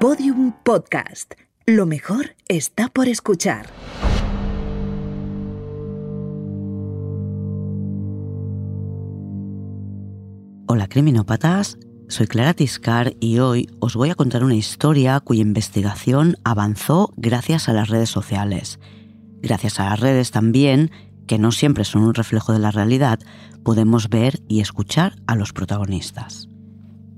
Podium Podcast. Lo mejor está por escuchar. Hola criminópatas, soy Clara Tiscar y hoy os voy a contar una historia cuya investigación avanzó gracias a las redes sociales. Gracias a las redes también, que no siempre son un reflejo de la realidad, podemos ver y escuchar a los protagonistas.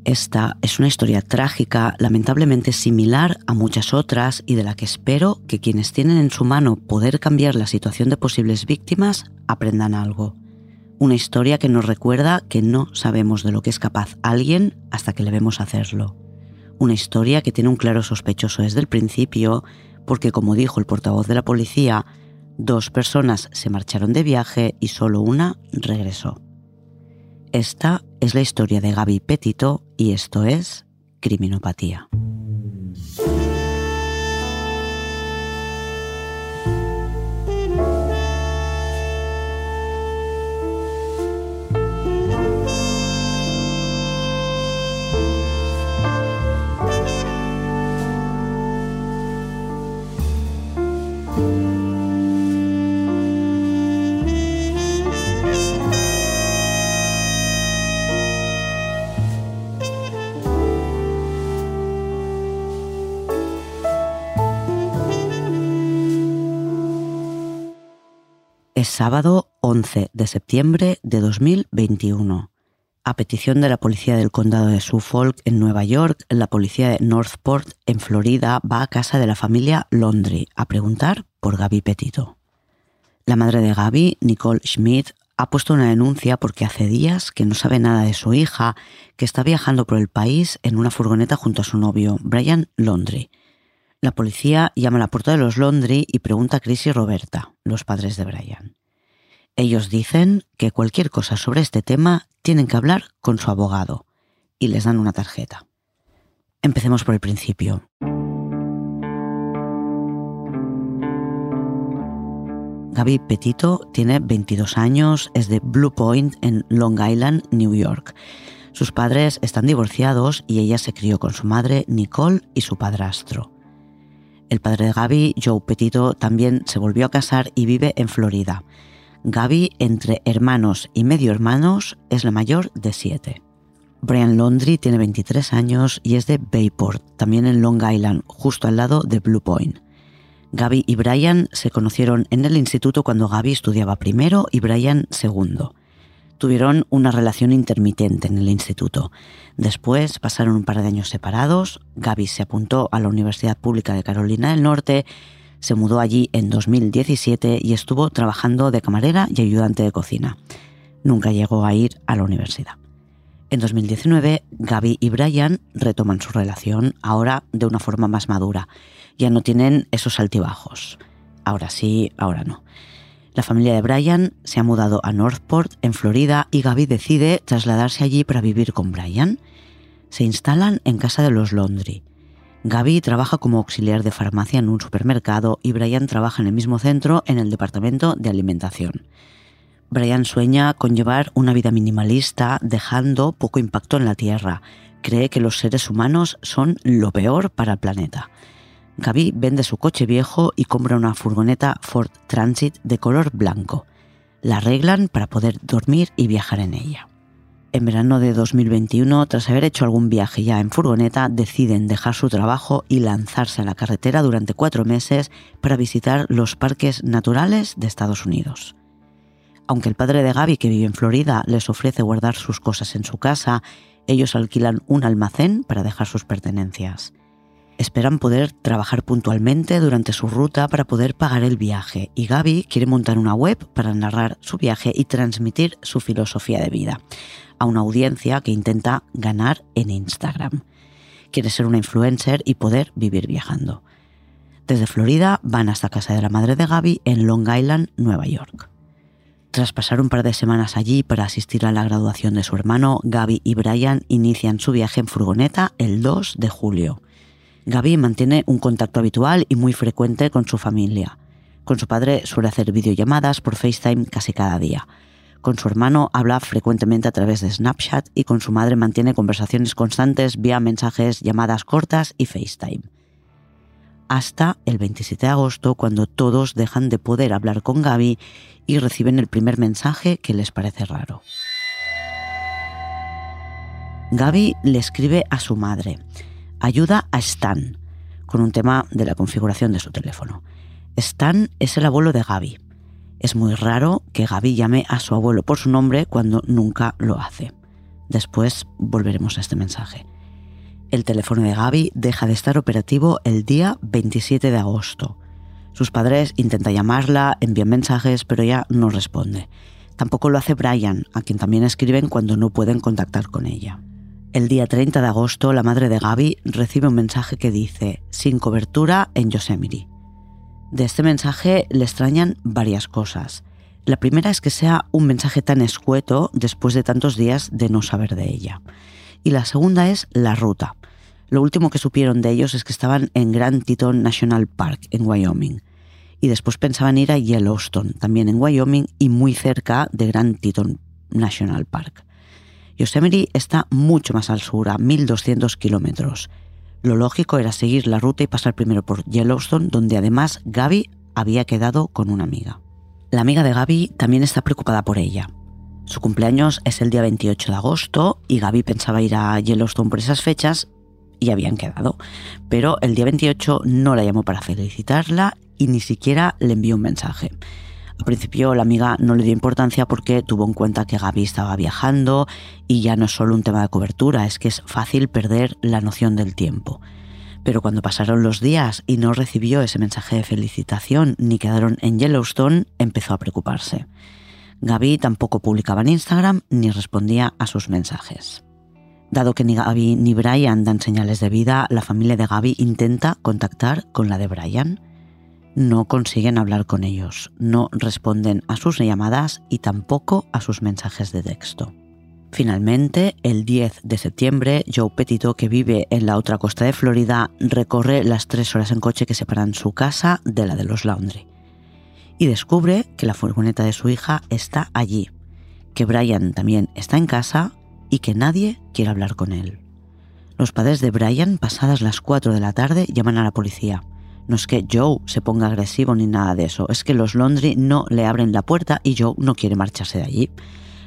Esta es una historia trágica, lamentablemente similar a muchas otras y de la que espero que quienes tienen en su mano poder cambiar la situación de posibles víctimas aprendan algo. Una historia que nos recuerda que no sabemos de lo que es capaz alguien hasta que le vemos hacerlo. Una historia que tiene un claro sospechoso desde el principio, porque como dijo el portavoz de la policía, dos personas se marcharon de viaje y solo una regresó. Esta es la historia de Gaby Petito y esto es Criminopatía. Sábado 11 de septiembre de 2021. A petición de la policía del condado de Suffolk en Nueva York, la policía de Northport en Florida va a casa de la familia Laundry a preguntar por Gaby Petito. La madre de Gaby, Nicole Schmidt, ha puesto una denuncia porque hace días que no sabe nada de su hija, que está viajando por el país en una furgoneta junto a su novio, Brian Laundry. La policía llama a la puerta de los Laundry y pregunta a Chris y Roberta, los padres de Brian. Ellos dicen que cualquier cosa sobre este tema tienen que hablar con su abogado y les dan una tarjeta. Empecemos por el principio. Gaby Petito tiene 22 años, es de Blue Point en Long Island, New York. Sus padres están divorciados y ella se crió con su madre Nicole y su padrastro. El padre de Gaby, Joe Petito, también se volvió a casar y vive en Florida. Gaby, entre hermanos y medio hermanos, es la mayor de siete. Brian Laundry tiene 23 años y es de Bayport, también en Long Island, justo al lado de Blue Point. Gaby y Brian se conocieron en el instituto cuando Gaby estudiaba primero y Brian segundo tuvieron una relación intermitente en el instituto. Después pasaron un par de años separados, Gaby se apuntó a la Universidad Pública de Carolina del Norte, se mudó allí en 2017 y estuvo trabajando de camarera y ayudante de cocina. Nunca llegó a ir a la universidad. En 2019, Gaby y Brian retoman su relación, ahora de una forma más madura. Ya no tienen esos altibajos. Ahora sí, ahora no. La familia de Brian se ha mudado a Northport, en Florida, y Gaby decide trasladarse allí para vivir con Brian. Se instalan en casa de los Laundry. Gaby trabaja como auxiliar de farmacia en un supermercado y Brian trabaja en el mismo centro en el departamento de alimentación. Brian sueña con llevar una vida minimalista, dejando poco impacto en la Tierra. Cree que los seres humanos son lo peor para el planeta. Gaby vende su coche viejo y compra una furgoneta Ford Transit de color blanco. La arreglan para poder dormir y viajar en ella. En verano de 2021, tras haber hecho algún viaje ya en furgoneta, deciden dejar su trabajo y lanzarse a la carretera durante cuatro meses para visitar los parques naturales de Estados Unidos. Aunque el padre de Gaby, que vive en Florida, les ofrece guardar sus cosas en su casa, ellos alquilan un almacén para dejar sus pertenencias. Esperan poder trabajar puntualmente durante su ruta para poder pagar el viaje y Gaby quiere montar una web para narrar su viaje y transmitir su filosofía de vida a una audiencia que intenta ganar en Instagram. Quiere ser una influencer y poder vivir viajando. Desde Florida van hasta casa de la madre de Gaby en Long Island, Nueva York. Tras pasar un par de semanas allí para asistir a la graduación de su hermano, Gaby y Brian inician su viaje en furgoneta el 2 de julio. Gaby mantiene un contacto habitual y muy frecuente con su familia. Con su padre suele hacer videollamadas por FaceTime casi cada día. Con su hermano habla frecuentemente a través de Snapchat y con su madre mantiene conversaciones constantes vía mensajes, llamadas cortas y FaceTime. Hasta el 27 de agosto, cuando todos dejan de poder hablar con Gaby y reciben el primer mensaje que les parece raro. Gaby le escribe a su madre, ayuda a Stan, con un tema de la configuración de su teléfono. Stan es el abuelo de Gaby. Es muy raro que Gaby llame a su abuelo por su nombre cuando nunca lo hace. Después volveremos a este mensaje. El teléfono de Gaby deja de estar operativo el día 27 de agosto. Sus padres intentan llamarla, envían mensajes, pero ella no responde. Tampoco lo hace Brian, a quien también escriben cuando no pueden contactar con ella. El día 30 de agosto, la madre de Gaby recibe un mensaje que dice, sin cobertura en Yosemite. De este mensaje le extrañan varias cosas. La primera es que sea un mensaje tan escueto después de tantos días de no saber de ella. Y la segunda es la ruta. Lo último que supieron de ellos es que estaban en Grand Teton National Park, en Wyoming. Y después pensaban ir a Yellowstone, también en Wyoming y muy cerca de Grand Teton National Park. Yosemite está mucho más al sur, a 1200 kilómetros. Lo lógico era seguir la ruta y pasar primero por Yellowstone, donde además Gaby había quedado con una amiga. La amiga de Gaby también está preocupada por ella. Su cumpleaños es el día 28 de agosto y Gaby pensaba ir a Yellowstone por esas fechas y habían quedado. Pero el día 28 no la llamó para felicitarla y ni siquiera le envió un mensaje. Al principio la amiga no le dio importancia porque tuvo en cuenta que Gaby estaba viajando y ya no es solo un tema de cobertura, es que es fácil perder la noción del tiempo. Pero cuando pasaron los días y no recibió ese mensaje de felicitación ni quedaron en Yellowstone, empezó a preocuparse. Gaby tampoco publicaba en Instagram ni respondía a sus mensajes. Dado que ni Gaby ni Brian dan señales de vida, la familia de Gaby intenta contactar con la de Brian no consiguen hablar con ellos, no responden a sus llamadas y tampoco a sus mensajes de texto. Finalmente, el 10 de septiembre, Joe Petito, que vive en la otra costa de Florida, recorre las tres horas en coche que separan su casa de la de los Laundry. Y descubre que la furgoneta de su hija está allí, que Brian también está en casa y que nadie quiere hablar con él. Los padres de Brian, pasadas las 4 de la tarde, llaman a la policía. No es que Joe se ponga agresivo ni nada de eso, es que los Laundry no le abren la puerta y Joe no quiere marcharse de allí.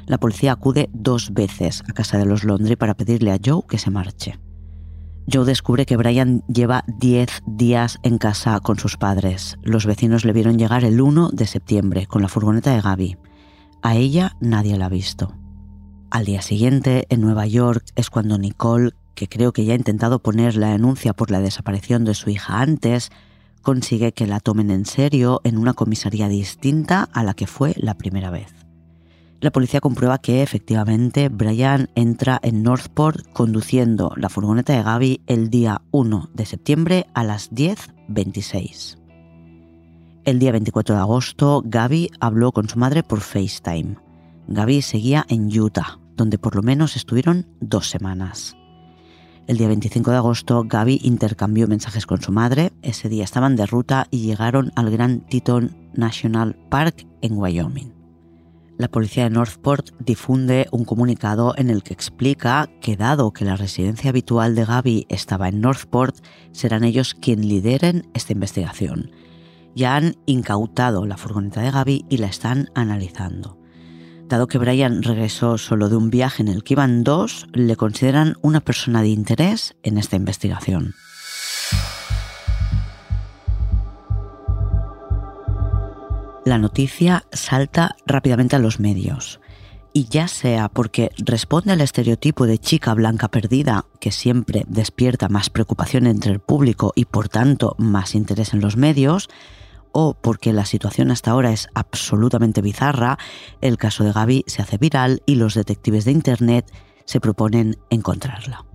La policía acude dos veces a casa de los Laundry para pedirle a Joe que se marche. Joe descubre que Brian lleva 10 días en casa con sus padres. Los vecinos le vieron llegar el 1 de septiembre con la furgoneta de Gaby. A ella nadie la ha visto. Al día siguiente, en Nueva York, es cuando Nicole, que creo que ya ha intentado poner la denuncia por la desaparición de su hija antes, consigue que la tomen en serio en una comisaría distinta a la que fue la primera vez. La policía comprueba que efectivamente Brian entra en Northport conduciendo la furgoneta de Gaby el día 1 de septiembre a las 10.26. El día 24 de agosto, Gaby habló con su madre por FaceTime. Gaby seguía en Utah, donde por lo menos estuvieron dos semanas. El día 25 de agosto, Gaby intercambió mensajes con su madre. Ese día estaban de ruta y llegaron al Gran Teton National Park en Wyoming. La policía de Northport difunde un comunicado en el que explica que dado que la residencia habitual de Gaby estaba en Northport, serán ellos quienes lideren esta investigación. Ya han incautado la furgoneta de Gaby y la están analizando. Dado que Brian regresó solo de un viaje en el que iban dos, le consideran una persona de interés en esta investigación. La noticia salta rápidamente a los medios. Y ya sea porque responde al estereotipo de chica blanca perdida, que siempre despierta más preocupación entre el público y por tanto más interés en los medios, o porque la situación hasta ahora es absolutamente bizarra, el caso de Gaby se hace viral y los detectives de Internet se proponen encontrarla.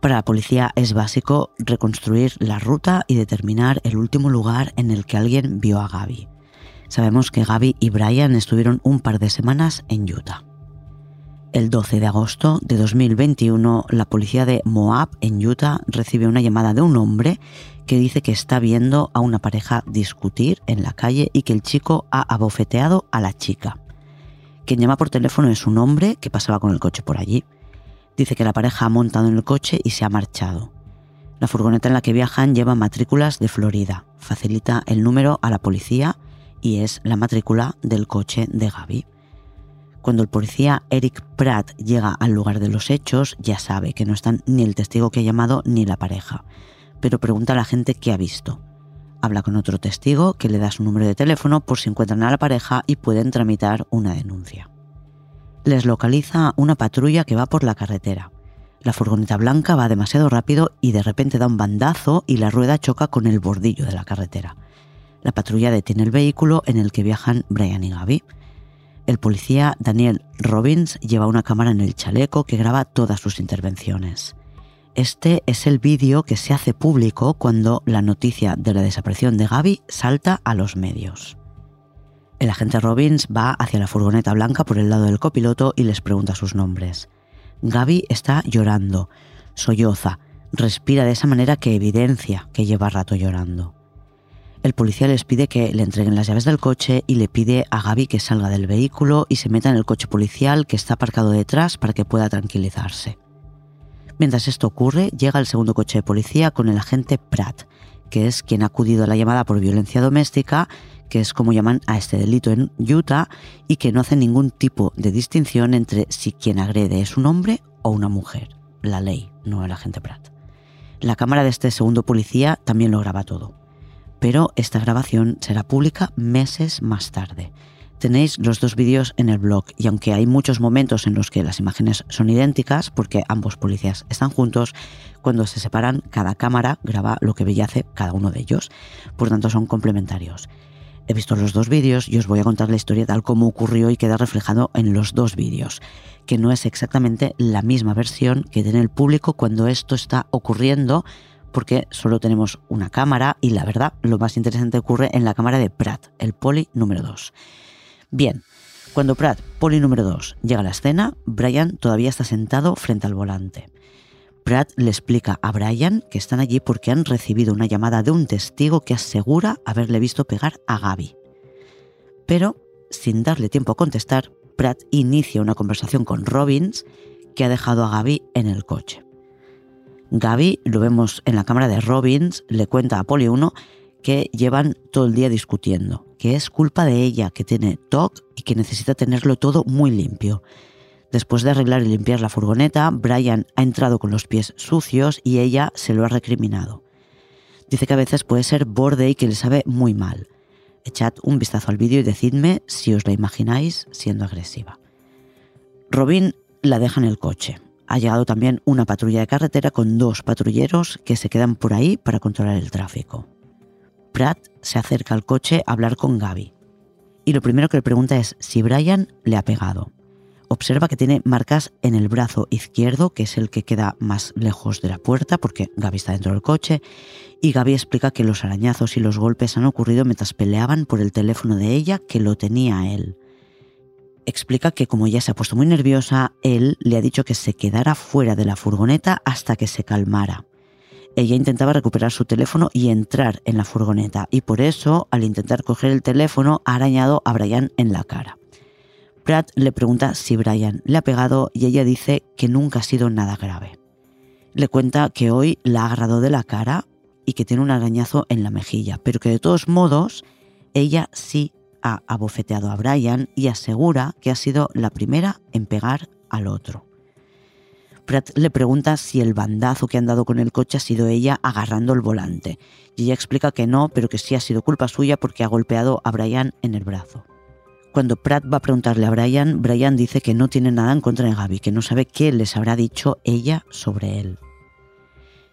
Para la policía es básico reconstruir la ruta y determinar el último lugar en el que alguien vio a Gaby. Sabemos que Gaby y Brian estuvieron un par de semanas en Utah. El 12 de agosto de 2021, la policía de Moab, en Utah, recibe una llamada de un hombre que dice que está viendo a una pareja discutir en la calle y que el chico ha abofeteado a la chica. Quien llama por teléfono es un hombre que pasaba con el coche por allí. Dice que la pareja ha montado en el coche y se ha marchado. La furgoneta en la que viajan lleva matrículas de Florida. Facilita el número a la policía y es la matrícula del coche de Gaby. Cuando el policía Eric Pratt llega al lugar de los hechos, ya sabe que no están ni el testigo que ha llamado ni la pareja, pero pregunta a la gente qué ha visto. Habla con otro testigo que le da su número de teléfono por si encuentran a la pareja y pueden tramitar una denuncia. Les localiza una patrulla que va por la carretera. La furgoneta blanca va demasiado rápido y de repente da un bandazo y la rueda choca con el bordillo de la carretera. La patrulla detiene el vehículo en el que viajan Brian y Gaby. El policía Daniel Robbins lleva una cámara en el chaleco que graba todas sus intervenciones. Este es el vídeo que se hace público cuando la noticia de la desaparición de Gaby salta a los medios. El agente Robbins va hacia la furgoneta blanca por el lado del copiloto y les pregunta sus nombres. Gaby está llorando, solloza, respira de esa manera que evidencia que lleva rato llorando. El policía les pide que le entreguen las llaves del coche y le pide a Gaby que salga del vehículo y se meta en el coche policial que está aparcado detrás para que pueda tranquilizarse. Mientras esto ocurre, llega el segundo coche de policía con el agente Pratt, que es quien ha acudido a la llamada por violencia doméstica, que es como llaman a este delito en Utah, y que no hace ningún tipo de distinción entre si quien agrede es un hombre o una mujer. La ley, no el agente Pratt. La cámara de este segundo policía también lo graba todo. Pero esta grabación será pública meses más tarde, Tenéis los dos vídeos en el blog y aunque hay muchos momentos en los que las imágenes son idénticas, porque ambos policías están juntos, cuando se separan cada cámara graba lo que hace cada uno de ellos, por tanto son complementarios. He visto los dos vídeos y os voy a contar la historia tal como ocurrió y queda reflejado en los dos vídeos, que no es exactamente la misma versión que tiene el público cuando esto está ocurriendo, porque solo tenemos una cámara y la verdad lo más interesante ocurre en la cámara de Pratt, el poli número 2. Bien, cuando Pratt, poli número 2, llega a la escena, Brian todavía está sentado frente al volante. Pratt le explica a Brian que están allí porque han recibido una llamada de un testigo que asegura haberle visto pegar a Gaby. Pero, sin darle tiempo a contestar, Pratt inicia una conversación con Robbins que ha dejado a Gaby en el coche. Gaby, lo vemos en la cámara de Robbins, le cuenta a Poli 1 que llevan todo el día discutiendo, que es culpa de ella, que tiene TOC y que necesita tenerlo todo muy limpio. Después de arreglar y limpiar la furgoneta, Brian ha entrado con los pies sucios y ella se lo ha recriminado. Dice que a veces puede ser borde y que le sabe muy mal. Echad un vistazo al vídeo y decidme si os la imagináis siendo agresiva. Robin la deja en el coche. Ha llegado también una patrulla de carretera con dos patrulleros que se quedan por ahí para controlar el tráfico. Pratt se acerca al coche a hablar con Gaby. Y lo primero que le pregunta es si Brian le ha pegado. Observa que tiene marcas en el brazo izquierdo, que es el que queda más lejos de la puerta, porque Gaby está dentro del coche, y Gaby explica que los arañazos y los golpes han ocurrido mientras peleaban por el teléfono de ella, que lo tenía él. Explica que como ella se ha puesto muy nerviosa, él le ha dicho que se quedara fuera de la furgoneta hasta que se calmara ella intentaba recuperar su teléfono y entrar en la furgoneta, y por eso, al intentar coger el teléfono, ha arañado a Brian en la cara. Pratt le pregunta si Brian le ha pegado y ella dice que nunca ha sido nada grave. Le cuenta que hoy la ha agarrado de la cara y que tiene un arañazo en la mejilla, pero que de todos modos ella sí ha abofeteado a Brian y asegura que ha sido la primera en pegar al otro. Pratt le pregunta si el bandazo que han dado con el coche ha sido ella agarrando el volante. Y ella explica que no, pero que sí ha sido culpa suya porque ha golpeado a Brian en el brazo. Cuando Pratt va a preguntarle a Brian, Brian dice que no tiene nada en contra de Gaby, que no sabe qué les habrá dicho ella sobre él.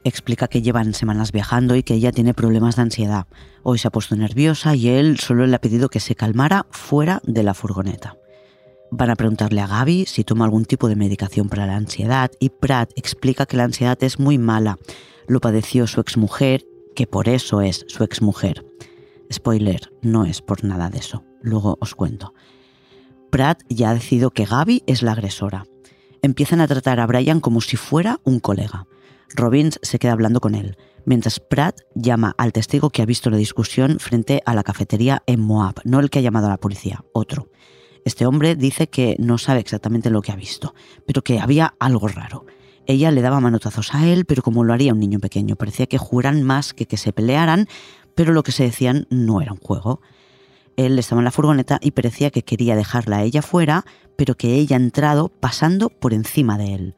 Explica que llevan semanas viajando y que ella tiene problemas de ansiedad. Hoy se ha puesto nerviosa y él solo le ha pedido que se calmara fuera de la furgoneta. Van a preguntarle a Gaby si toma algún tipo de medicación para la ansiedad y Pratt explica que la ansiedad es muy mala. Lo padeció su exmujer, que por eso es su exmujer. Spoiler, no es por nada de eso. Luego os cuento. Pratt ya ha decidido que Gaby es la agresora. Empiezan a tratar a Brian como si fuera un colega. Robbins se queda hablando con él, mientras Pratt llama al testigo que ha visto la discusión frente a la cafetería en Moab, no el que ha llamado a la policía, otro. Este hombre dice que no sabe exactamente lo que ha visto, pero que había algo raro. Ella le daba manotazos a él, pero como lo haría un niño pequeño, parecía que juran más que que se pelearan, pero lo que se decían no era un juego. Él estaba en la furgoneta y parecía que quería dejarla a ella fuera, pero que ella ha entrado pasando por encima de él.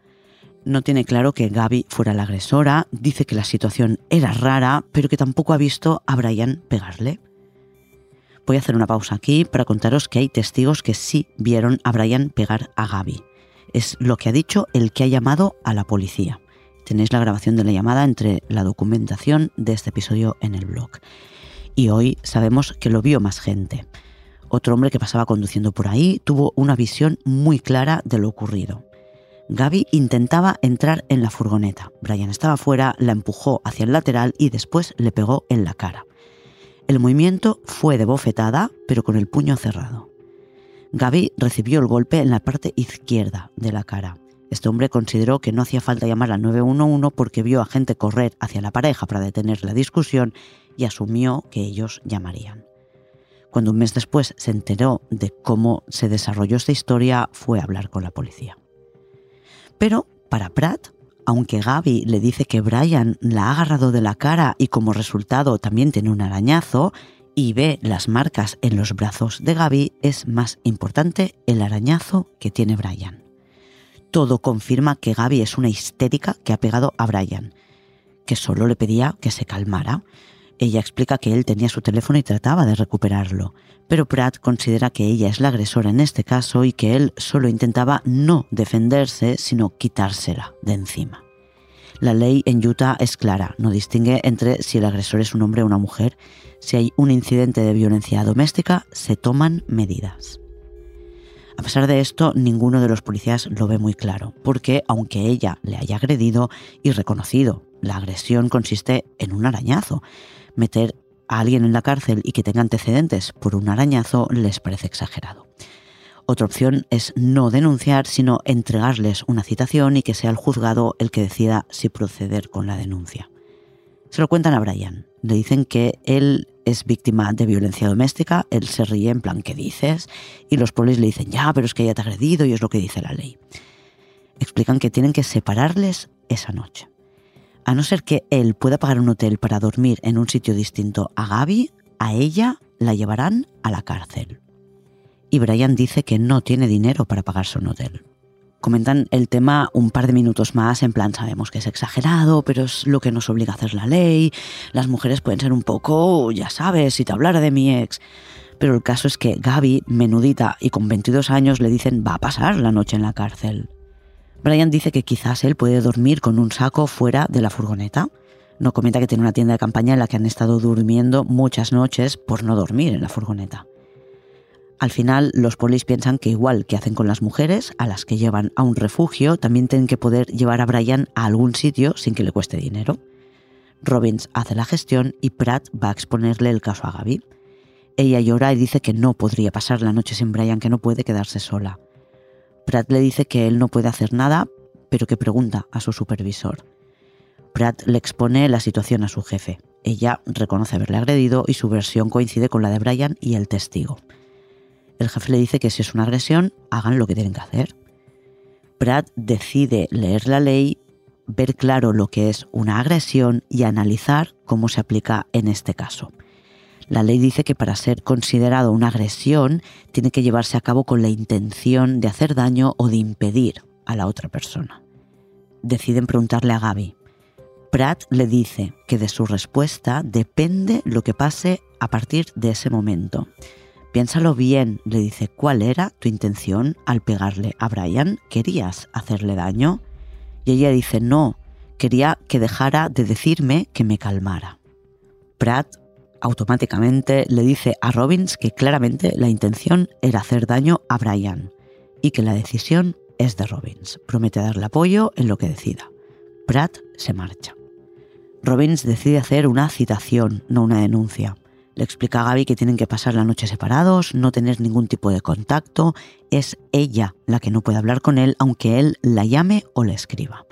No tiene claro que Gaby fuera la agresora, dice que la situación era rara, pero que tampoco ha visto a Brian pegarle. Voy a hacer una pausa aquí para contaros que hay testigos que sí vieron a Brian pegar a Gaby. Es lo que ha dicho el que ha llamado a la policía. Tenéis la grabación de la llamada entre la documentación de este episodio en el blog. Y hoy sabemos que lo vio más gente. Otro hombre que pasaba conduciendo por ahí tuvo una visión muy clara de lo ocurrido. Gaby intentaba entrar en la furgoneta. Brian estaba fuera, la empujó hacia el lateral y después le pegó en la cara. El movimiento fue de bofetada, pero con el puño cerrado. Gaby recibió el golpe en la parte izquierda de la cara. Este hombre consideró que no hacía falta llamar al 911 porque vio a gente correr hacia la pareja para detener la discusión y asumió que ellos llamarían. Cuando un mes después se enteró de cómo se desarrolló esta historia, fue a hablar con la policía. Pero para Pratt, aunque Gaby le dice que Brian la ha agarrado de la cara y como resultado también tiene un arañazo, y ve las marcas en los brazos de Gaby, es más importante el arañazo que tiene Brian. Todo confirma que Gaby es una histérica que ha pegado a Brian, que solo le pedía que se calmara. Ella explica que él tenía su teléfono y trataba de recuperarlo, pero Pratt considera que ella es la agresora en este caso y que él solo intentaba no defenderse, sino quitársela de encima. La ley en Utah es clara, no distingue entre si el agresor es un hombre o una mujer. Si hay un incidente de violencia doméstica, se toman medidas. A pesar de esto, ninguno de los policías lo ve muy claro, porque aunque ella le haya agredido y reconocido, la agresión consiste en un arañazo. Meter a alguien en la cárcel y que tenga antecedentes por un arañazo les parece exagerado. Otra opción es no denunciar, sino entregarles una citación y que sea el juzgado el que decida si proceder con la denuncia. Se lo cuentan a Brian. Le dicen que él es víctima de violencia doméstica, él se ríe en plan, ¿qué dices? Y los polis le dicen, ya, pero es que ella te ha agredido y es lo que dice la ley. Explican que tienen que separarles esa noche. A no ser que él pueda pagar un hotel para dormir en un sitio distinto a Gaby, a ella la llevarán a la cárcel. Y Brian dice que no tiene dinero para pagarse un hotel. Comentan el tema un par de minutos más, en plan, sabemos que es exagerado, pero es lo que nos obliga a hacer la ley. Las mujeres pueden ser un poco, ya sabes, si te hablara de mi ex. Pero el caso es que Gaby, menudita y con 22 años, le dicen va a pasar la noche en la cárcel. Brian dice que quizás él puede dormir con un saco fuera de la furgoneta. No comenta que tiene una tienda de campaña en la que han estado durmiendo muchas noches por no dormir en la furgoneta. Al final, los polis piensan que igual que hacen con las mujeres, a las que llevan a un refugio, también tienen que poder llevar a Brian a algún sitio sin que le cueste dinero. Robbins hace la gestión y Pratt va a exponerle el caso a Gaby. Ella llora y dice que no podría pasar la noche sin Brian, que no puede quedarse sola. Pratt le dice que él no puede hacer nada, pero que pregunta a su supervisor. Pratt le expone la situación a su jefe. Ella reconoce haberle agredido y su versión coincide con la de Brian y el testigo. El jefe le dice que si es una agresión, hagan lo que tienen que hacer. Pratt decide leer la ley, ver claro lo que es una agresión y analizar cómo se aplica en este caso. La ley dice que para ser considerado una agresión tiene que llevarse a cabo con la intención de hacer daño o de impedir a la otra persona. Deciden preguntarle a Gaby. Pratt le dice que de su respuesta depende lo que pase a partir de ese momento. Piénsalo bien, le dice, ¿cuál era tu intención al pegarle a Brian? ¿Querías hacerle daño? Y ella dice, no, quería que dejara de decirme que me calmara. Pratt automáticamente le dice a Robbins que claramente la intención era hacer daño a Brian y que la decisión es de Robbins. Promete darle apoyo en lo que decida. Pratt se marcha. Robbins decide hacer una citación, no una denuncia. Le explica a Gaby que tienen que pasar la noche separados, no tener ningún tipo de contacto. Es ella la que no puede hablar con él, aunque él la llame o le escriba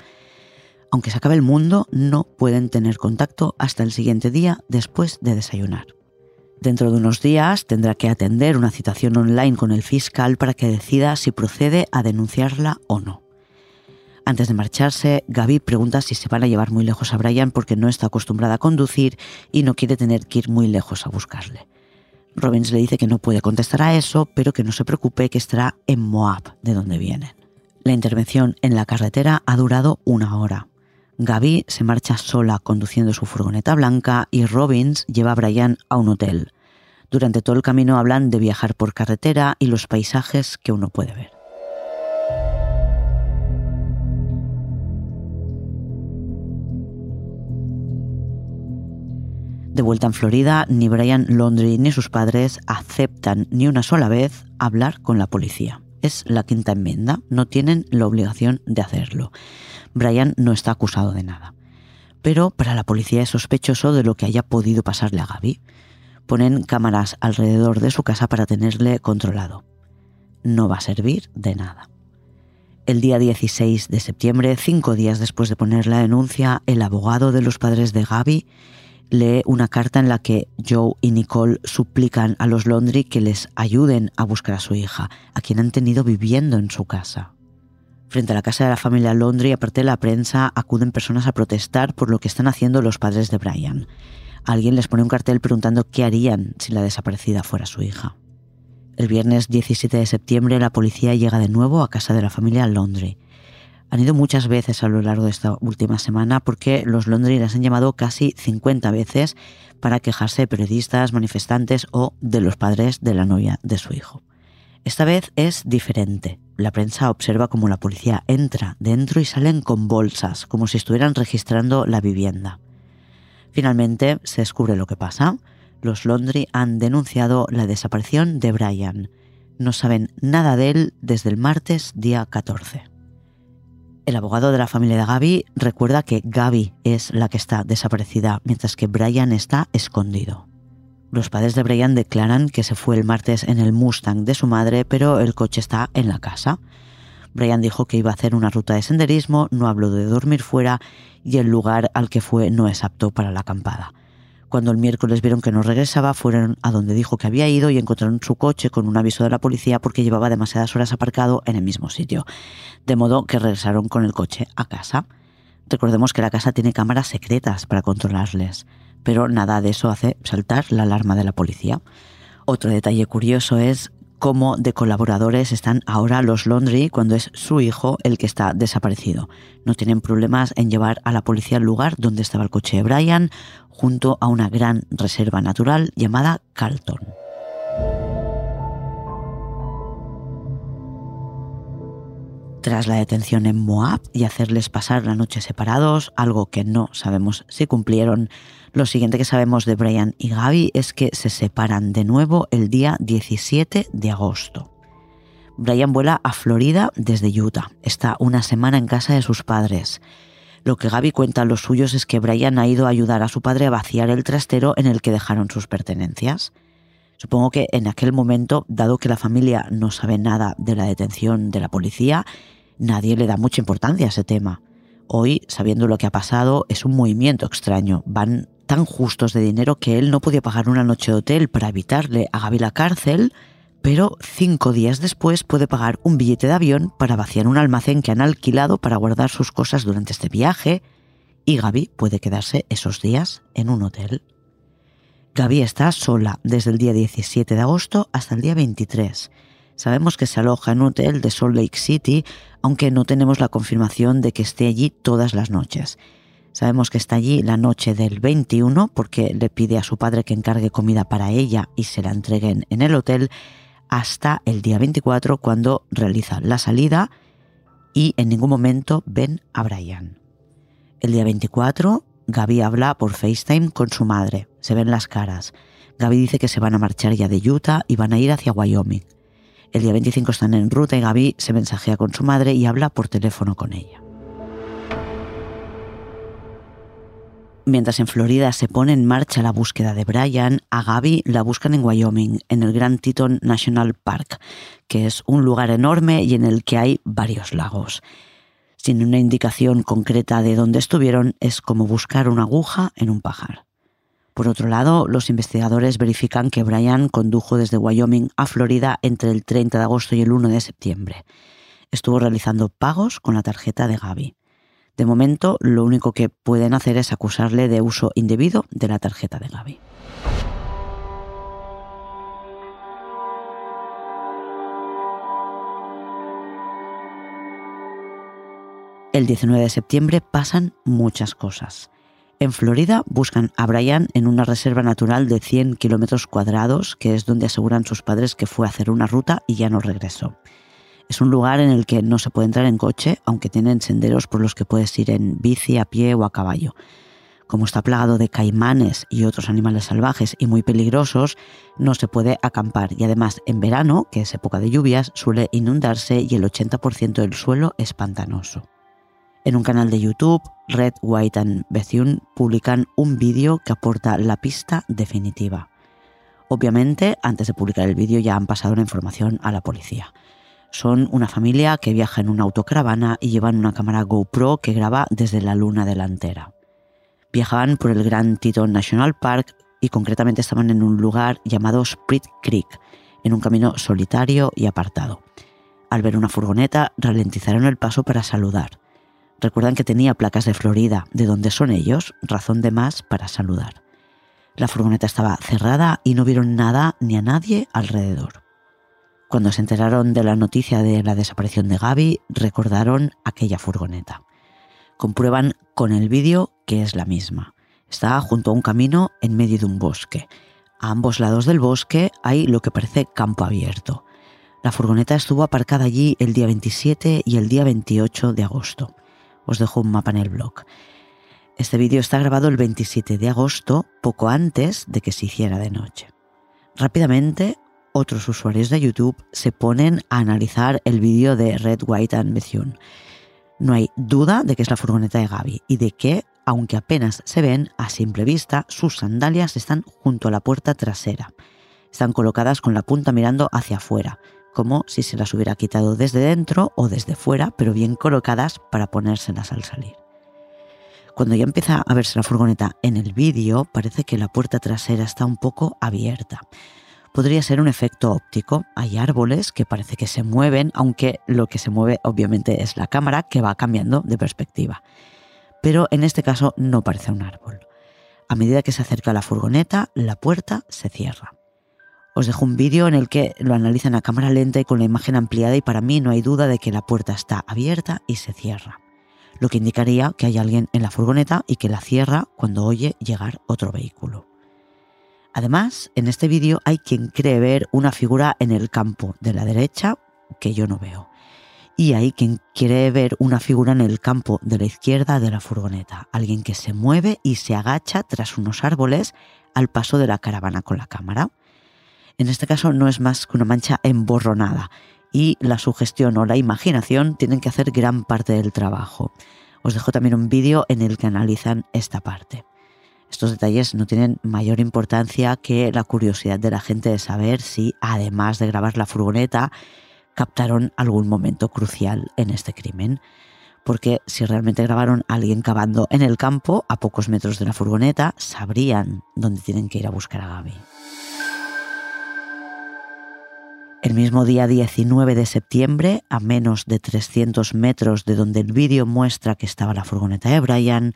aunque se acabe el mundo, no pueden tener contacto hasta el siguiente día después de desayunar. Dentro de unos días tendrá que atender una citación online con el fiscal para que decida si procede a denunciarla o no. Antes de marcharse, Gaby pregunta si se van a llevar muy lejos a Brian porque no está acostumbrada a conducir y no quiere tener que ir muy lejos a buscarle. Robbins le dice que no puede contestar a eso, pero que no se preocupe que estará en Moab, de donde vienen. La intervención en la carretera ha durado una hora. Gaby se marcha sola conduciendo su furgoneta blanca y Robbins lleva a Brian a un hotel. Durante todo el camino hablan de viajar por carretera y los paisajes que uno puede ver. De vuelta en Florida, ni Brian Laundrie ni sus padres aceptan ni una sola vez hablar con la policía. Es la quinta enmienda, no tienen la obligación de hacerlo. Brian no está acusado de nada. Pero para la policía es sospechoso de lo que haya podido pasarle a Gaby. Ponen cámaras alrededor de su casa para tenerle controlado. No va a servir de nada. El día 16 de septiembre, cinco días después de poner la denuncia, el abogado de los padres de Gaby lee una carta en la que Joe y Nicole suplican a los Londri que les ayuden a buscar a su hija, a quien han tenido viviendo en su casa. Frente a la casa de la familia Laundrie, aparte de la prensa, acuden personas a protestar por lo que están haciendo los padres de Brian. Alguien les pone un cartel preguntando qué harían si la desaparecida fuera su hija. El viernes 17 de septiembre la policía llega de nuevo a casa de la familia Laundrie. Han ido muchas veces a lo largo de esta última semana porque los Londres les han llamado casi 50 veces para quejarse de periodistas, manifestantes o de los padres de la novia de su hijo. Esta vez es diferente. La prensa observa cómo la policía entra dentro y salen con bolsas, como si estuvieran registrando la vivienda. Finalmente se descubre lo que pasa. Los Londri han denunciado la desaparición de Brian. No saben nada de él desde el martes día 14. El abogado de la familia de Gaby recuerda que Gaby es la que está desaparecida, mientras que Brian está escondido. Los padres de Brian declaran que se fue el martes en el Mustang de su madre, pero el coche está en la casa. Brian dijo que iba a hacer una ruta de senderismo, no habló de dormir fuera y el lugar al que fue no es apto para la acampada. Cuando el miércoles vieron que no regresaba, fueron a donde dijo que había ido y encontraron su coche con un aviso de la policía porque llevaba demasiadas horas aparcado en el mismo sitio. De modo que regresaron con el coche a casa. Recordemos que la casa tiene cámaras secretas para controlarles pero nada de eso hace saltar la alarma de la policía. Otro detalle curioso es cómo de colaboradores están ahora los Laundry cuando es su hijo el que está desaparecido. No tienen problemas en llevar a la policía al lugar donde estaba el coche de Brian, junto a una gran reserva natural llamada Carlton. tras la detención en Moab y hacerles pasar la noche separados, algo que no sabemos si cumplieron. Lo siguiente que sabemos de Brian y Gaby es que se separan de nuevo el día 17 de agosto. Brian vuela a Florida desde Utah. Está una semana en casa de sus padres. Lo que Gaby cuenta a los suyos es que Brian ha ido a ayudar a su padre a vaciar el trastero en el que dejaron sus pertenencias. Supongo que en aquel momento, dado que la familia no sabe nada de la detención de la policía, nadie le da mucha importancia a ese tema. Hoy, sabiendo lo que ha pasado, es un movimiento extraño. Van tan justos de dinero que él no podía pagar una noche de hotel para evitarle a Gaby la cárcel, pero cinco días después puede pagar un billete de avión para vaciar un almacén que han alquilado para guardar sus cosas durante este viaje, y Gaby puede quedarse esos días en un hotel. Gaby está sola desde el día 17 de agosto hasta el día 23 Sabemos que se aloja en un hotel de Salt Lake City, aunque no tenemos la confirmación de que esté allí todas las noches. Sabemos que está allí la noche del 21 porque le pide a su padre que encargue comida para ella y se la entreguen en el hotel hasta el día 24 cuando realiza la salida y en ningún momento ven a Brian. El día 24 Gaby habla por FaceTime con su madre, se ven las caras. Gaby dice que se van a marchar ya de Utah y van a ir hacia Wyoming. El día 25 están en ruta y Gaby se mensajea con su madre y habla por teléfono con ella. Mientras en Florida se pone en marcha la búsqueda de Brian, a Gaby la buscan en Wyoming, en el Grand Teton National Park, que es un lugar enorme y en el que hay varios lagos. Sin una indicación concreta de dónde estuvieron, es como buscar una aguja en un pajar. Por otro lado, los investigadores verifican que Brian condujo desde Wyoming a Florida entre el 30 de agosto y el 1 de septiembre. Estuvo realizando pagos con la tarjeta de Gaby. De momento, lo único que pueden hacer es acusarle de uso indebido de la tarjeta de Gaby. El 19 de septiembre pasan muchas cosas. En Florida buscan a Brian en una reserva natural de 100 kilómetros cuadrados, que es donde aseguran sus padres que fue a hacer una ruta y ya no regresó. Es un lugar en el que no se puede entrar en coche, aunque tienen senderos por los que puedes ir en bici, a pie o a caballo. Como está plagado de caimanes y otros animales salvajes y muy peligrosos, no se puede acampar y además en verano, que es época de lluvias, suele inundarse y el 80% del suelo es pantanoso. En un canal de YouTube, Red, White and Bethune publican un vídeo que aporta la pista definitiva. Obviamente, antes de publicar el vídeo ya han pasado la información a la policía. Son una familia que viaja en una autocaravana y llevan una cámara GoPro que graba desde la luna delantera. Viajaban por el Grand Teton National Park y concretamente estaban en un lugar llamado Sprit Creek, en un camino solitario y apartado. Al ver una furgoneta, ralentizaron el paso para saludar. Recuerdan que tenía placas de Florida, de donde son ellos, razón de más para saludar. La furgoneta estaba cerrada y no vieron nada ni a nadie alrededor. Cuando se enteraron de la noticia de la desaparición de Gaby, recordaron aquella furgoneta. Comprueban con el vídeo que es la misma. Está junto a un camino en medio de un bosque. A ambos lados del bosque hay lo que parece campo abierto. La furgoneta estuvo aparcada allí el día 27 y el día 28 de agosto. Os dejo un mapa en el blog. Este vídeo está grabado el 27 de agosto, poco antes de que se hiciera de noche. Rápidamente, otros usuarios de YouTube se ponen a analizar el vídeo de Red, White and Bethune. No hay duda de que es la furgoneta de Gaby y de que, aunque apenas se ven a simple vista, sus sandalias están junto a la puerta trasera. Están colocadas con la punta mirando hacia afuera, como si se las hubiera quitado desde dentro o desde fuera, pero bien colocadas para ponérselas al salir. Cuando ya empieza a verse la furgoneta en el vídeo, parece que la puerta trasera está un poco abierta. Podría ser un efecto óptico. Hay árboles que parece que se mueven, aunque lo que se mueve obviamente es la cámara que va cambiando de perspectiva. Pero en este caso no parece un árbol. A medida que se acerca la furgoneta, la puerta se cierra. Os dejo un vídeo en el que lo analizan a cámara lenta y con la imagen ampliada y para mí no hay duda de que la puerta está abierta y se cierra, lo que indicaría que hay alguien en la furgoneta y que la cierra cuando oye llegar otro vehículo. Además, en este vídeo hay quien cree ver una figura en el campo de la derecha que yo no veo. Y hay quien quiere ver una figura en el campo de la izquierda de la furgoneta, alguien que se mueve y se agacha tras unos árboles al paso de la caravana con la cámara. En este caso no es más que una mancha emborronada y la sugestión o la imaginación tienen que hacer gran parte del trabajo. Os dejo también un vídeo en el que analizan esta parte. Estos detalles no tienen mayor importancia que la curiosidad de la gente de saber si, además de grabar la furgoneta, captaron algún momento crucial en este crimen. Porque si realmente grabaron a alguien cavando en el campo, a pocos metros de la furgoneta, sabrían dónde tienen que ir a buscar a Gaby. El mismo día 19 de septiembre, a menos de 300 metros de donde el vídeo muestra que estaba la furgoneta de Brian,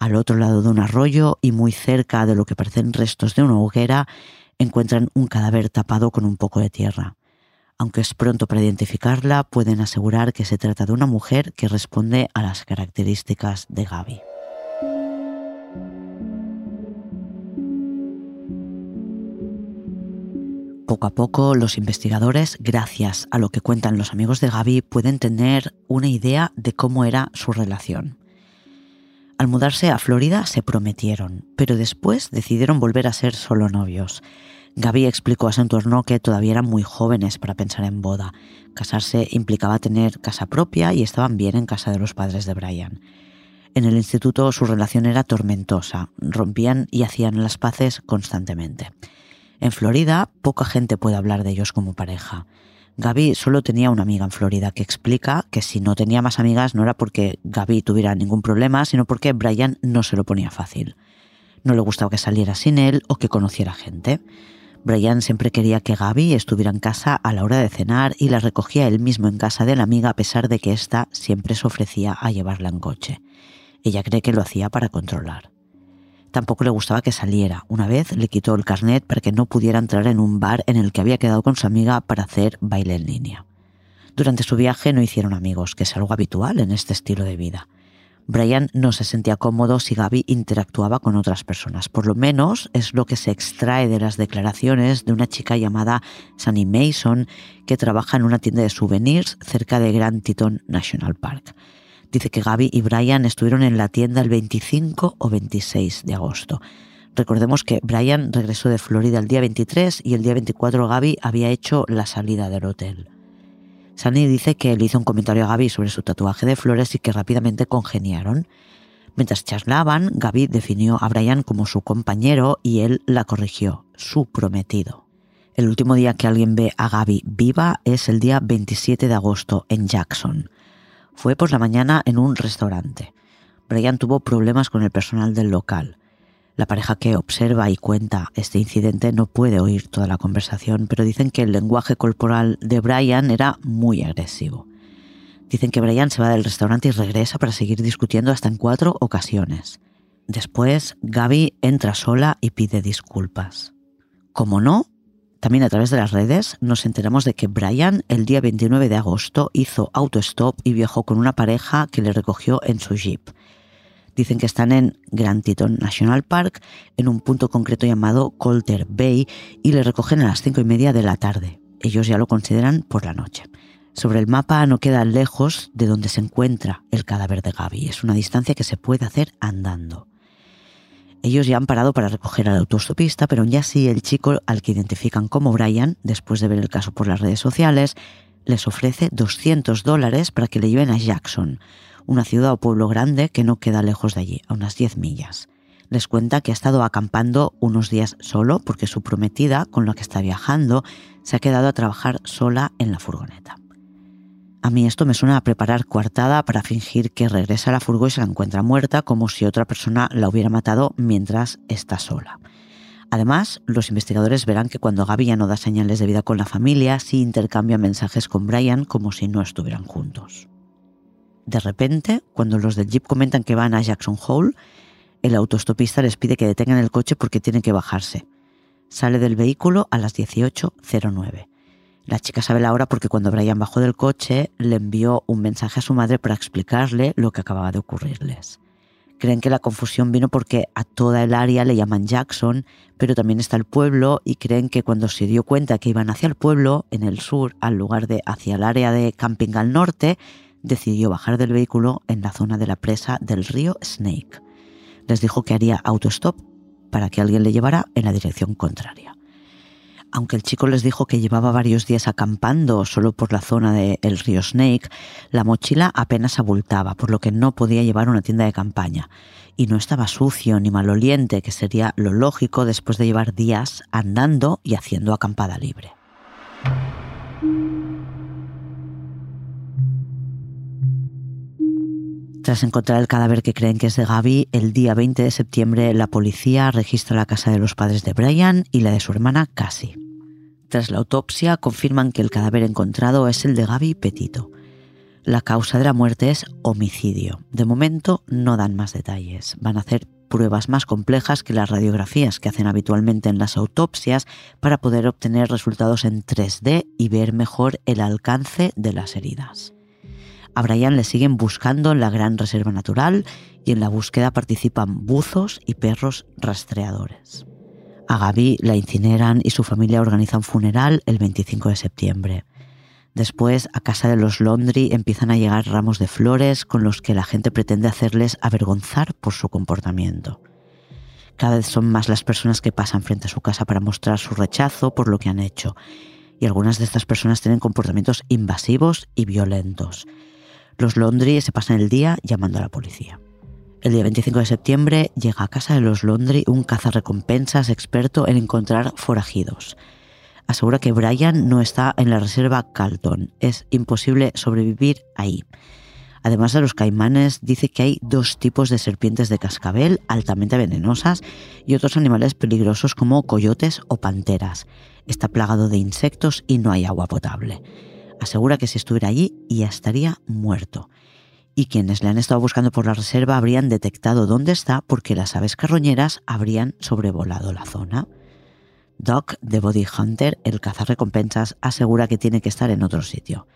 al otro lado de un arroyo y muy cerca de lo que parecen restos de una hoguera, encuentran un cadáver tapado con un poco de tierra. Aunque es pronto para identificarla, pueden asegurar que se trata de una mujer que responde a las características de Gaby. Poco a poco los investigadores, gracias a lo que cuentan los amigos de Gaby, pueden tener una idea de cómo era su relación. Al mudarse a Florida se prometieron, pero después decidieron volver a ser solo novios. Gaby explicó a su entorno que todavía eran muy jóvenes para pensar en boda. Casarse implicaba tener casa propia y estaban bien en casa de los padres de Brian. En el instituto su relación era tormentosa, rompían y hacían las paces constantemente. En Florida, poca gente puede hablar de ellos como pareja. Gaby solo tenía una amiga en Florida que explica que si no tenía más amigas no era porque Gaby tuviera ningún problema, sino porque Brian no se lo ponía fácil. No le gustaba que saliera sin él o que conociera gente. Brian siempre quería que Gaby estuviera en casa a la hora de cenar y la recogía él mismo en casa de la amiga a pesar de que ésta siempre se ofrecía a llevarla en coche. Ella cree que lo hacía para controlar. Tampoco le gustaba que saliera. Una vez le quitó el carnet para que no pudiera entrar en un bar en el que había quedado con su amiga para hacer baile en línea. Durante su viaje no hicieron amigos, que es algo habitual en este estilo de vida. Brian no se sentía cómodo si Gaby interactuaba con otras personas. Por lo menos es lo que se extrae de las declaraciones de una chica llamada Sunny Mason que trabaja en una tienda de souvenirs cerca de Grand Teton National Park. Dice que Gaby y Brian estuvieron en la tienda el 25 o 26 de agosto. Recordemos que Brian regresó de Florida el día 23 y el día 24 Gaby había hecho la salida del hotel. Sunny dice que le hizo un comentario a Gaby sobre su tatuaje de flores y que rápidamente congeniaron. Mientras charlaban, Gaby definió a Brian como su compañero y él la corrigió, su prometido. El último día que alguien ve a Gaby viva es el día 27 de agosto en Jackson. Fue por la mañana en un restaurante. Brian tuvo problemas con el personal del local. La pareja que observa y cuenta este incidente no puede oír toda la conversación, pero dicen que el lenguaje corporal de Brian era muy agresivo. Dicen que Brian se va del restaurante y regresa para seguir discutiendo hasta en cuatro ocasiones. Después, Gaby entra sola y pide disculpas. Como no, también a través de las redes nos enteramos de que Brian el día 29 de agosto hizo autostop y viajó con una pareja que le recogió en su jeep. Dicen que están en Grand Teton National Park, en un punto concreto llamado Colter Bay, y le recogen a las cinco y media de la tarde. Ellos ya lo consideran por la noche. Sobre el mapa no queda lejos de donde se encuentra el cadáver de Gaby. Es una distancia que se puede hacer andando. Ellos ya han parado para recoger al autostopista, pero ya así el chico al que identifican como Brian, después de ver el caso por las redes sociales, les ofrece 200 dólares para que le lleven a Jackson, una ciudad o pueblo grande que no queda lejos de allí, a unas 10 millas. Les cuenta que ha estado acampando unos días solo porque su prometida, con la que está viajando, se ha quedado a trabajar sola en la furgoneta. A mí esto me suena a preparar coartada para fingir que regresa a la furgo y se la encuentra muerta como si otra persona la hubiera matado mientras está sola. Además, los investigadores verán que cuando Gaby ya no da señales de vida con la familia, sí intercambia mensajes con Brian como si no estuvieran juntos. De repente, cuando los del jeep comentan que van a Jackson Hole, el autostopista les pide que detengan el coche porque tienen que bajarse. Sale del vehículo a las 18.09. La chica sabe la hora porque cuando Brian bajó del coche le envió un mensaje a su madre para explicarle lo que acababa de ocurrirles. Creen que la confusión vino porque a toda el área le llaman Jackson, pero también está el pueblo y creen que cuando se dio cuenta que iban hacia el pueblo, en el sur, al lugar de hacia el área de camping al norte, decidió bajar del vehículo en la zona de la presa del río Snake. Les dijo que haría autostop para que alguien le llevara en la dirección contraria. Aunque el chico les dijo que llevaba varios días acampando solo por la zona del río Snake, la mochila apenas abultaba, por lo que no podía llevar una tienda de campaña. Y no estaba sucio ni maloliente, que sería lo lógico después de llevar días andando y haciendo acampada libre. Tras encontrar el cadáver que creen que es de Gaby, el día 20 de septiembre la policía registra la casa de los padres de Brian y la de su hermana Cassie. Tras la autopsia confirman que el cadáver encontrado es el de Gaby Petito. La causa de la muerte es homicidio. De momento no dan más detalles. Van a hacer pruebas más complejas que las radiografías que hacen habitualmente en las autopsias para poder obtener resultados en 3D y ver mejor el alcance de las heridas. A Brian le siguen buscando en la gran reserva natural y en la búsqueda participan buzos y perros rastreadores. A Gaby la incineran y su familia organiza un funeral el 25 de septiembre. Después, a casa de los Londri empiezan a llegar ramos de flores con los que la gente pretende hacerles avergonzar por su comportamiento. Cada vez son más las personas que pasan frente a su casa para mostrar su rechazo por lo que han hecho, y algunas de estas personas tienen comportamientos invasivos y violentos. Los Londri se pasan el día llamando a la policía. El día 25 de septiembre llega a casa de los Londri un cazarrecompensas experto en encontrar forajidos. Asegura que Brian no está en la reserva Carlton. Es imposible sobrevivir ahí. Además de los caimanes, dice que hay dos tipos de serpientes de cascabel altamente venenosas y otros animales peligrosos como coyotes o panteras. Está plagado de insectos y no hay agua potable. Asegura que si estuviera allí ya estaría muerto. Y quienes le han estado buscando por la reserva habrían detectado dónde está porque las aves carroñeras habrían sobrevolado la zona. Doc, de Body Hunter, el cazarrecompensas, asegura que tiene que estar en otro sitio.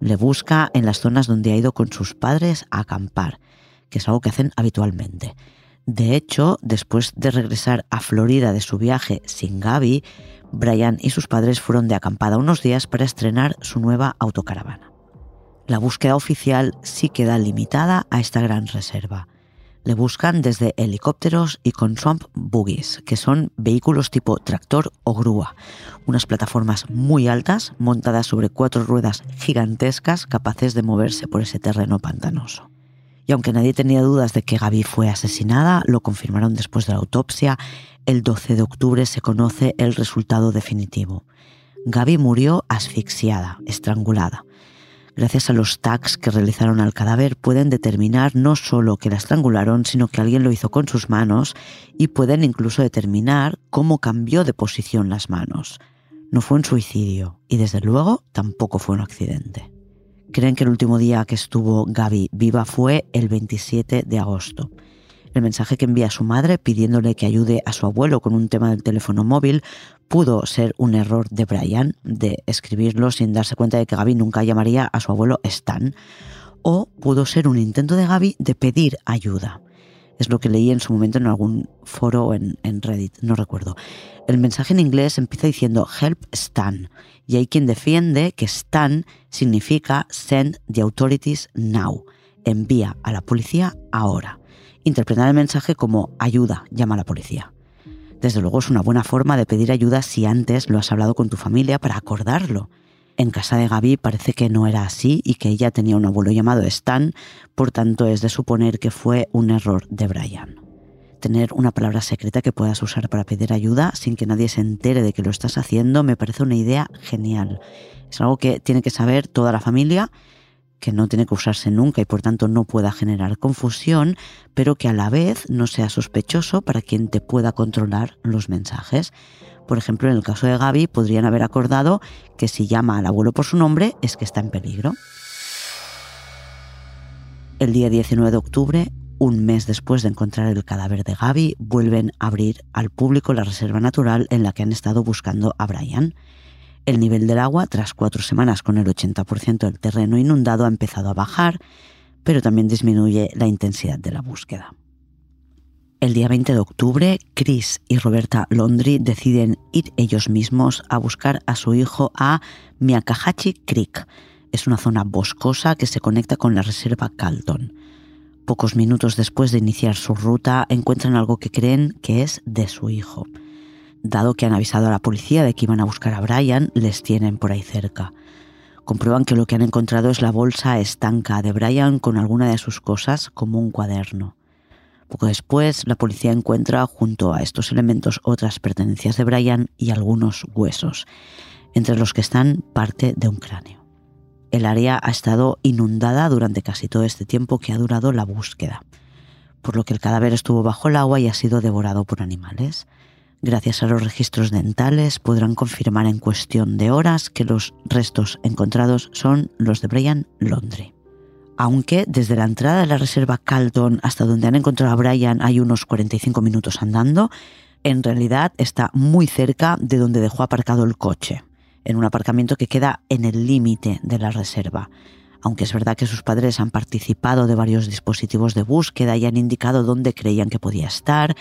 Le busca en las zonas donde ha ido con sus padres a acampar, que es algo que hacen habitualmente. De hecho, después de regresar a Florida de su viaje sin Gaby, Brian y sus padres fueron de acampada unos días para estrenar su nueva autocaravana. La búsqueda oficial sí queda limitada a esta gran reserva. Le buscan desde helicópteros y con swamp buggies, que son vehículos tipo tractor o grúa, unas plataformas muy altas montadas sobre cuatro ruedas gigantescas capaces de moverse por ese terreno pantanoso. Y aunque nadie tenía dudas de que Gaby fue asesinada, lo confirmaron después de la autopsia, el 12 de octubre se conoce el resultado definitivo. Gaby murió asfixiada, estrangulada gracias a los tags que realizaron al cadáver, pueden determinar no solo que la estrangularon, sino que alguien lo hizo con sus manos y pueden incluso determinar cómo cambió de posición las manos. No fue un suicidio y desde luego tampoco fue un accidente. Creen que el último día que estuvo Gaby viva fue el 27 de agosto. El mensaje que envía a su madre pidiéndole que ayude a su abuelo con un tema del teléfono móvil pudo ser un error de Brian de escribirlo sin darse cuenta de que Gaby nunca llamaría a su abuelo Stan. O pudo ser un intento de Gaby de pedir ayuda. Es lo que leí en su momento en algún foro en, en Reddit, no recuerdo. El mensaje en inglés empieza diciendo Help Stan. Y hay quien defiende que Stan significa Send the authorities now. Envía a la policía ahora interpretar el mensaje como ayuda, llama a la policía. Desde luego es una buena forma de pedir ayuda si antes lo has hablado con tu familia para acordarlo. En casa de Gaby parece que no era así y que ella tenía un abuelo llamado Stan, por tanto es de suponer que fue un error de Brian. Tener una palabra secreta que puedas usar para pedir ayuda sin que nadie se entere de que lo estás haciendo me parece una idea genial. Es algo que tiene que saber toda la familia que no tiene que usarse nunca y por tanto no pueda generar confusión, pero que a la vez no sea sospechoso para quien te pueda controlar los mensajes. Por ejemplo, en el caso de Gaby podrían haber acordado que si llama al abuelo por su nombre es que está en peligro. El día 19 de octubre, un mes después de encontrar el cadáver de Gaby, vuelven a abrir al público la reserva natural en la que han estado buscando a Brian. El nivel del agua, tras cuatro semanas con el 80% del terreno inundado, ha empezado a bajar, pero también disminuye la intensidad de la búsqueda. El día 20 de octubre, Chris y Roberta Londri deciden ir ellos mismos a buscar a su hijo a Miakahachi Creek. Es una zona boscosa que se conecta con la reserva Calton. Pocos minutos después de iniciar su ruta, encuentran algo que creen que es de su hijo. Dado que han avisado a la policía de que iban a buscar a Brian, les tienen por ahí cerca. Comprueban que lo que han encontrado es la bolsa estanca de Brian con alguna de sus cosas, como un cuaderno. Poco después, la policía encuentra junto a estos elementos otras pertenencias de Brian y algunos huesos, entre los que están parte de un cráneo. El área ha estado inundada durante casi todo este tiempo que ha durado la búsqueda, por lo que el cadáver estuvo bajo el agua y ha sido devorado por animales. Gracias a los registros dentales podrán confirmar en cuestión de horas que los restos encontrados son los de Brian Londre. Aunque desde la entrada de la reserva Calton hasta donde han encontrado a Brian hay unos 45 minutos andando, en realidad está muy cerca de donde dejó aparcado el coche, en un aparcamiento que queda en el límite de la reserva. Aunque es verdad que sus padres han participado de varios dispositivos de búsqueda y han indicado dónde creían que podía estar,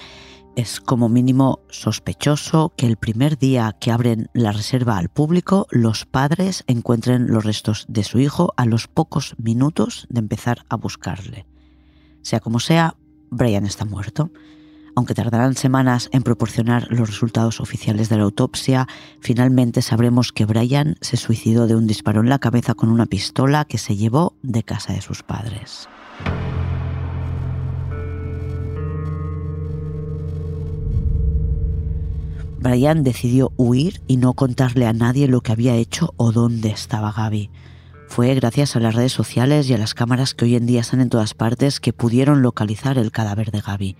es como mínimo sospechoso que el primer día que abren la reserva al público, los padres encuentren los restos de su hijo a los pocos minutos de empezar a buscarle. Sea como sea, Brian está muerto. Aunque tardarán semanas en proporcionar los resultados oficiales de la autopsia, finalmente sabremos que Brian se suicidó de un disparo en la cabeza con una pistola que se llevó de casa de sus padres. Brian decidió huir y no contarle a nadie lo que había hecho o dónde estaba Gaby. Fue gracias a las redes sociales y a las cámaras que hoy en día están en todas partes que pudieron localizar el cadáver de Gaby.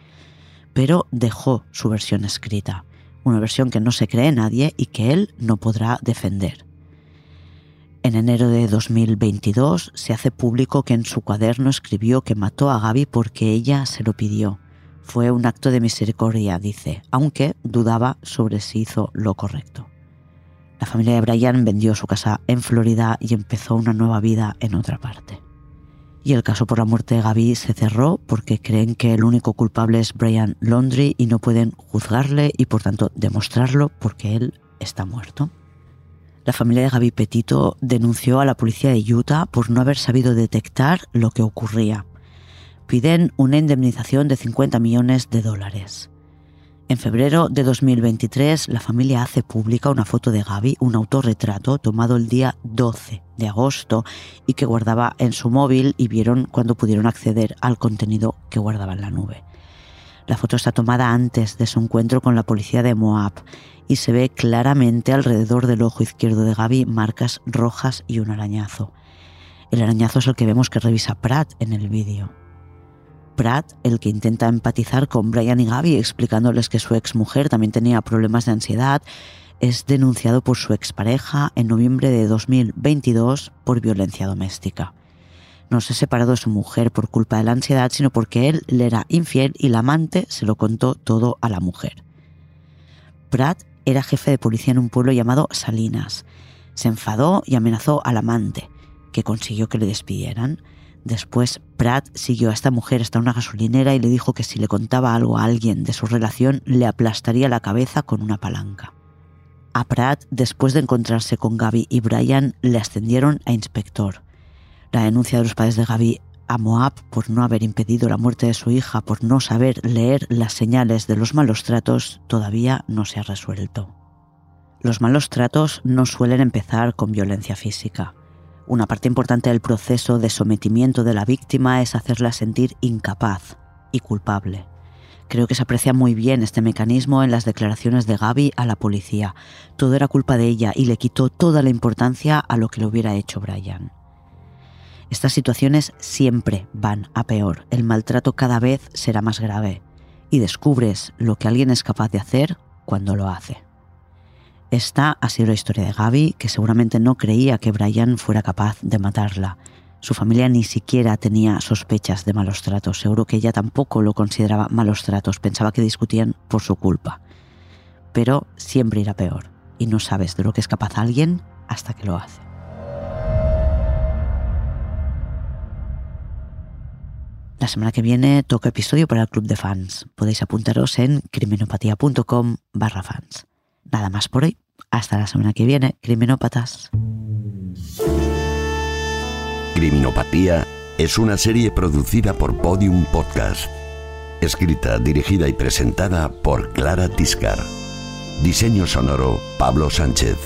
Pero dejó su versión escrita, una versión que no se cree nadie y que él no podrá defender. En enero de 2022 se hace público que en su cuaderno escribió que mató a Gaby porque ella se lo pidió. Fue un acto de misericordia, dice, aunque dudaba sobre si hizo lo correcto. La familia de Brian vendió su casa en Florida y empezó una nueva vida en otra parte. Y el caso por la muerte de Gaby se cerró porque creen que el único culpable es Brian Laundry y no pueden juzgarle y por tanto demostrarlo porque él está muerto. La familia de Gaby Petito denunció a la policía de Utah por no haber sabido detectar lo que ocurría. Piden una indemnización de 50 millones de dólares. En febrero de 2023, la familia hace pública una foto de Gaby, un autorretrato tomado el día 12 de agosto y que guardaba en su móvil y vieron cuando pudieron acceder al contenido que guardaba en la nube. La foto está tomada antes de su encuentro con la policía de Moab y se ve claramente alrededor del ojo izquierdo de Gaby marcas rojas y un arañazo. El arañazo es el que vemos que revisa Pratt en el vídeo. Pratt, el que intenta empatizar con Brian y Gaby explicándoles que su exmujer también tenía problemas de ansiedad, es denunciado por su expareja en noviembre de 2022 por violencia doméstica. No se separado de su mujer por culpa de la ansiedad, sino porque él le era infiel y la amante se lo contó todo a la mujer. Pratt era jefe de policía en un pueblo llamado Salinas. Se enfadó y amenazó al amante, que consiguió que le despidieran. Después, Pratt siguió a esta mujer hasta una gasolinera y le dijo que si le contaba algo a alguien de su relación, le aplastaría la cabeza con una palanca. A Pratt, después de encontrarse con Gaby y Brian, le ascendieron a inspector. La denuncia de los padres de Gaby a Moab por no haber impedido la muerte de su hija, por no saber leer las señales de los malos tratos, todavía no se ha resuelto. Los malos tratos no suelen empezar con violencia física. Una parte importante del proceso de sometimiento de la víctima es hacerla sentir incapaz y culpable. Creo que se aprecia muy bien este mecanismo en las declaraciones de Gaby a la policía. Todo era culpa de ella y le quitó toda la importancia a lo que le hubiera hecho Brian. Estas situaciones siempre van a peor. El maltrato cada vez será más grave y descubres lo que alguien es capaz de hacer cuando lo hace. Esta ha sido la historia de Gaby, que seguramente no creía que Brian fuera capaz de matarla. Su familia ni siquiera tenía sospechas de malos tratos. Seguro que ella tampoco lo consideraba malos tratos. Pensaba que discutían por su culpa. Pero siempre irá peor. Y no sabes de lo que es capaz alguien hasta que lo hace. La semana que viene toca episodio para el club de fans. Podéis apuntaros en criminopatía.com barra fans. Nada más por hoy. Hasta la semana que viene, criminópatas. Criminopatía es una serie producida por Podium Podcast. Escrita, dirigida y presentada por Clara Tiscar. Diseño sonoro, Pablo Sánchez.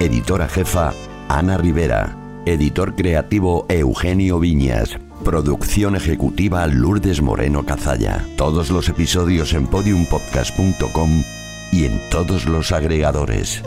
Editora jefa, Ana Rivera. Editor creativo, Eugenio Viñas. Producción ejecutiva, Lourdes Moreno Cazalla. Todos los episodios en podiumpodcast.com y en todos los agregadores.